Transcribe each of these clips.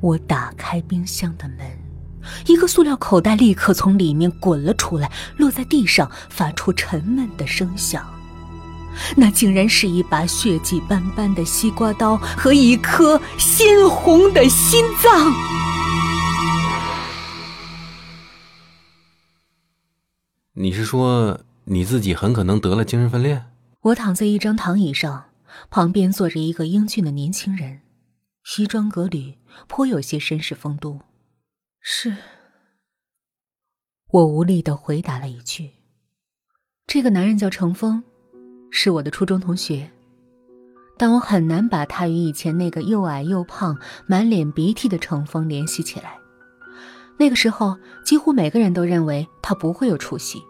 我打开冰箱的门，一个塑料口袋立刻从里面滚了出来，落在地上，发出沉闷的声响。那竟然是一把血迹斑斑的西瓜刀和一颗鲜红的心脏。你是说你自己很可能得了精神分裂？我躺在一张躺椅上，旁边坐着一个英俊的年轻人，西装革履，颇有些绅士风度。是。我无力的回答了一句。这个男人叫程峰。是我的初中同学，但我很难把他与以前那个又矮又胖、满脸鼻涕的程峰联系起来。那个时候，几乎每个人都认为他不会有出息，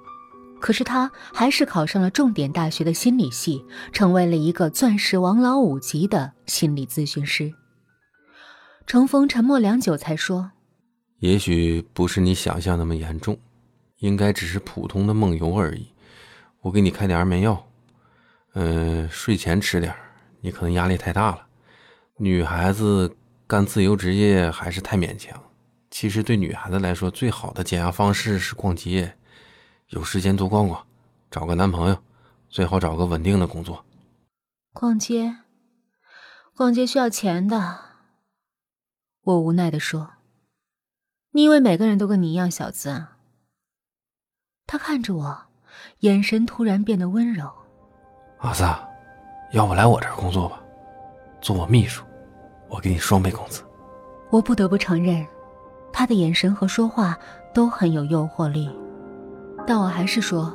可是他还是考上了重点大学的心理系，成为了一个钻石王老五级的心理咨询师。程峰沉默良久，才说：“也许不是你想象那么严重，应该只是普通的梦游而已。我给你开点安眠药。”嗯，睡前吃点你可能压力太大了。女孩子干自由职业还是太勉强。其实对女孩子来说，最好的减压方式是逛街，有时间多逛逛，找个男朋友，最好找个稳定的工作。逛街，逛街需要钱的。我无奈的说：“你以为每个人都跟你一样小资啊？”他看着我，眼神突然变得温柔。阿萨，要不来我这儿工作吧，做我秘书，我给你双倍工资。我不得不承认，他的眼神和说话都很有诱惑力，但我还是说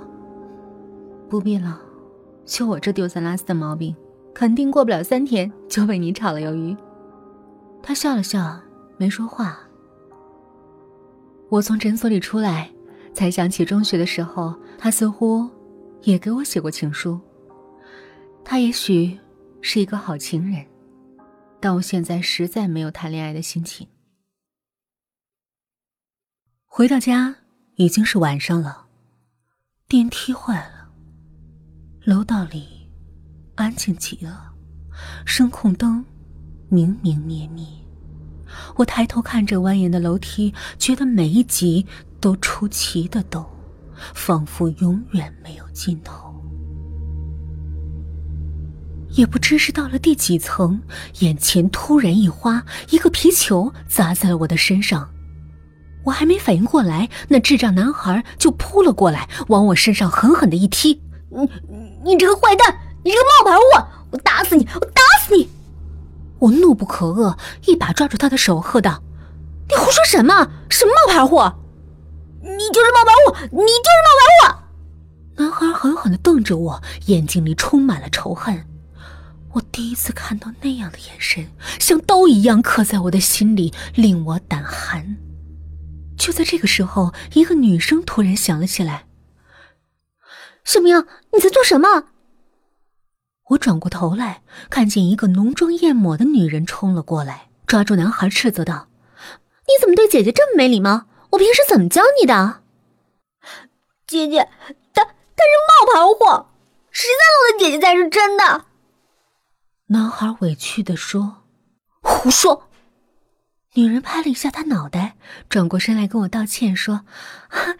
不必了。就我这丢三落四的毛病，肯定过不了三天就被你炒了鱿鱼。他笑了笑，没说话。我从诊所里出来，才想起中学的时候，他似乎也给我写过情书。他也许是一个好情人，但我现在实在没有谈恋爱的心情。回到家已经是晚上了，电梯坏了，楼道里安静极了，声控灯明明灭灭。我抬头看着蜿蜒的楼梯，觉得每一级都出奇的陡，仿佛永远没有尽头。也不知是到了第几层，眼前突然一花，一个皮球砸在了我的身上。我还没反应过来，那智障男孩就扑了过来，往我身上狠狠的一踢。你你这个坏蛋，你这个冒牌货，我怒不可遏，一把抓住他的手，喝道：“你胡说什么？什么冒牌货？你就是冒牌货，你就是冒牌货！”男孩狠狠的瞪着我，眼睛里充满了仇恨。我第一次看到那样的眼神，像刀一样刻在我的心里，令我胆寒。就在这个时候，一个女声突然响了起来：“小明，你在做什么？”我转过头来，看见一个浓妆艳抹的女人冲了过来，抓住男孩斥责道：“你怎么对姐姐这么没礼貌？我平时怎么教你的？”姐姐，他他是冒牌货，十三楼的姐姐才是真的。男孩委屈的说：“胡说！”女人拍了一下他脑袋，转过身来跟我道歉说：“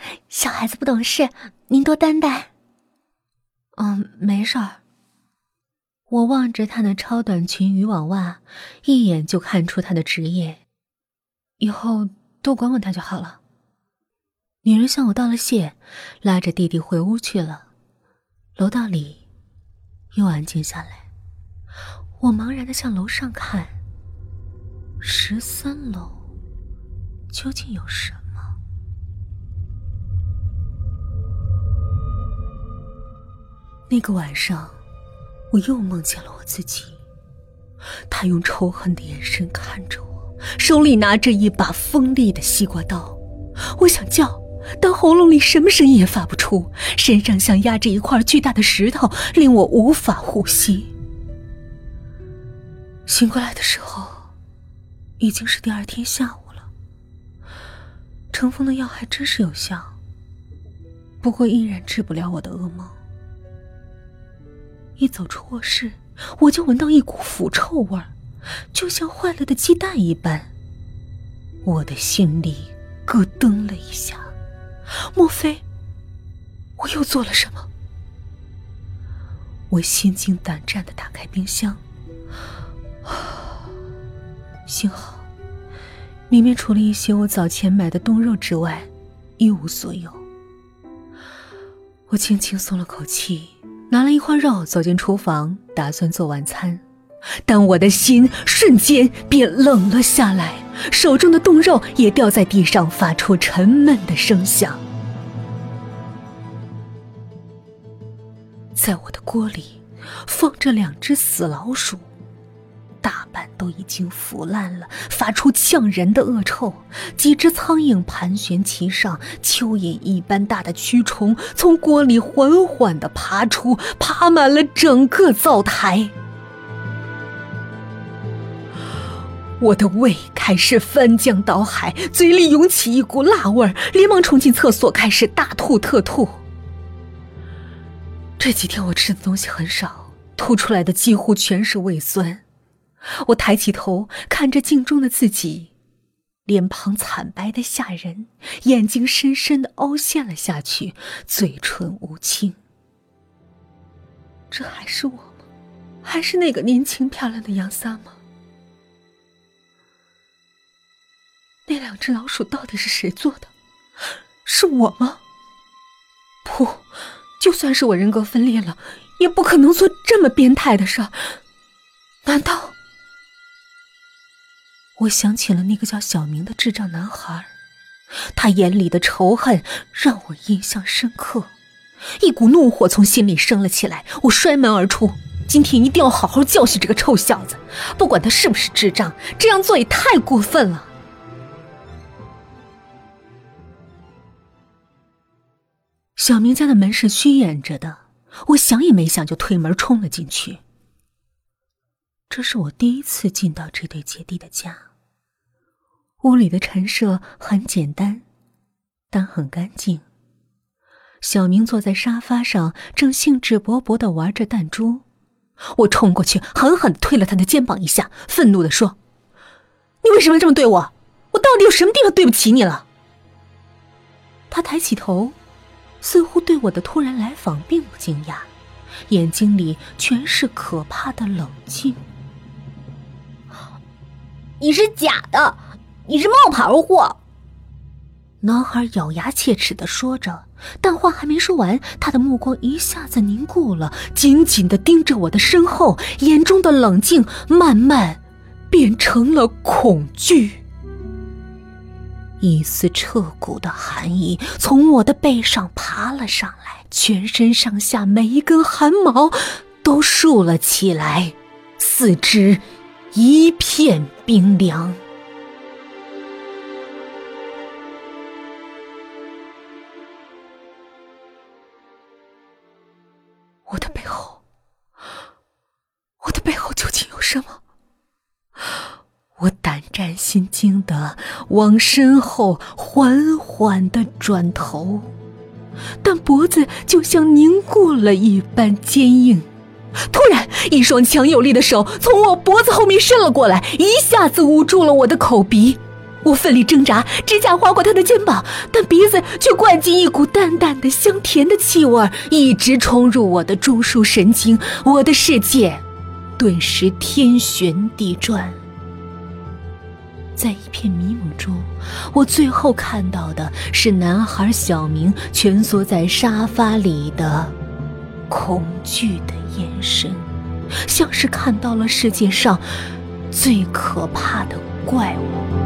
小孩子不懂事，您多担待。”“嗯，没事儿。”我望着她那超短裙渔网袜，一眼就看出她的职业，以后多管管她就好了。女人向我道了谢，拉着弟弟回屋去了。楼道里又安静下来。我茫然的向楼上看，十三楼究竟有什么？那个晚上，我又梦见了我自己，他用仇恨的眼神看着我，手里拿着一把锋利的西瓜刀。我想叫，但喉咙里什么声音也发不出，身上像压着一块巨大的石头，令我无法呼吸。醒过来的时候，已经是第二天下午了。程峰的药还真是有效，不过依然治不了我的噩梦。一走出卧室，我就闻到一股腐臭味儿，就像坏了的鸡蛋一般。我的心里咯噔了一下，莫非我又做了什么？我心惊胆战的打开冰箱，幸好里面除了一些我早前买的冻肉之外，一无所有。我轻轻松了口气，拿了一块肉走进厨房，打算做晚餐。但我的心瞬间便冷了下来，手中的冻肉也掉在地上，发出沉闷的声响。在我的锅里放着两只死老鼠，都已经腐烂了，发出呛人的恶臭。几只苍蝇盘旋其上，蚯蚓一般大的蛆虫从锅里缓缓的爬出，爬满了整个灶台。我的胃开始翻江倒海，嘴里涌起一股辣味儿，连忙冲进厕所，开始大吐特吐。这几天我吃的东西很少，吐出来的几乎全是胃酸。我抬起头看着镜中的自己，脸庞惨白的吓人，眼睛深深的凹陷了下去，嘴唇无青。这还是我吗？还是那个年轻漂亮的杨三吗？那两只老鼠到底是谁做的？是我吗？不，就算是我人格分裂了，也不可能做这么变态的事儿。难道？我想起了那个叫小明的智障男孩，他眼里的仇恨让我印象深刻，一股怒火从心里升了起来。我摔门而出，今天一定要好好教训这个臭小子，不管他是不是智障，这样做也太过分了。小明家的门是虚掩着的，我想也没想就推门冲了进去。这是我第一次进到这对姐弟的家。屋里的陈设很简单，但很干净。小明坐在沙发上，正兴致勃勃的玩着弹珠。我冲过去，狠狠推了他的肩膀一下，愤怒的说：“你为什么这么对我？我到底有什么地方对不起你了？”他抬起头。似乎对我的突然来访并不惊讶，眼睛里全是可怕的冷静。你是假的，你是冒牌货！男孩咬牙切齿的说着，但话还没说完，他的目光一下子凝固了，紧紧的盯着我的身后，眼中的冷静慢慢变成了恐惧。一丝彻骨的寒意从我的背上爬了上来，全身上下每一根汗毛都竖了起来，四肢一片冰凉。我的背后，我的背后究竟有什么？我胆战心惊的往身后缓缓的转头，但脖子就像凝固了一般坚硬。突然，一双强有力的手从我脖子后面伸了过来，一下子捂住了我的口鼻。我奋力挣扎，指甲划过他的肩膀，但鼻子却灌进一股淡淡的香甜的气味，一直冲入我的中枢神经。我的世界顿时天旋地转。在一片迷蒙中，我最后看到的是男孩小明蜷缩在沙发里的恐惧的眼神，像是看到了世界上最可怕的怪物。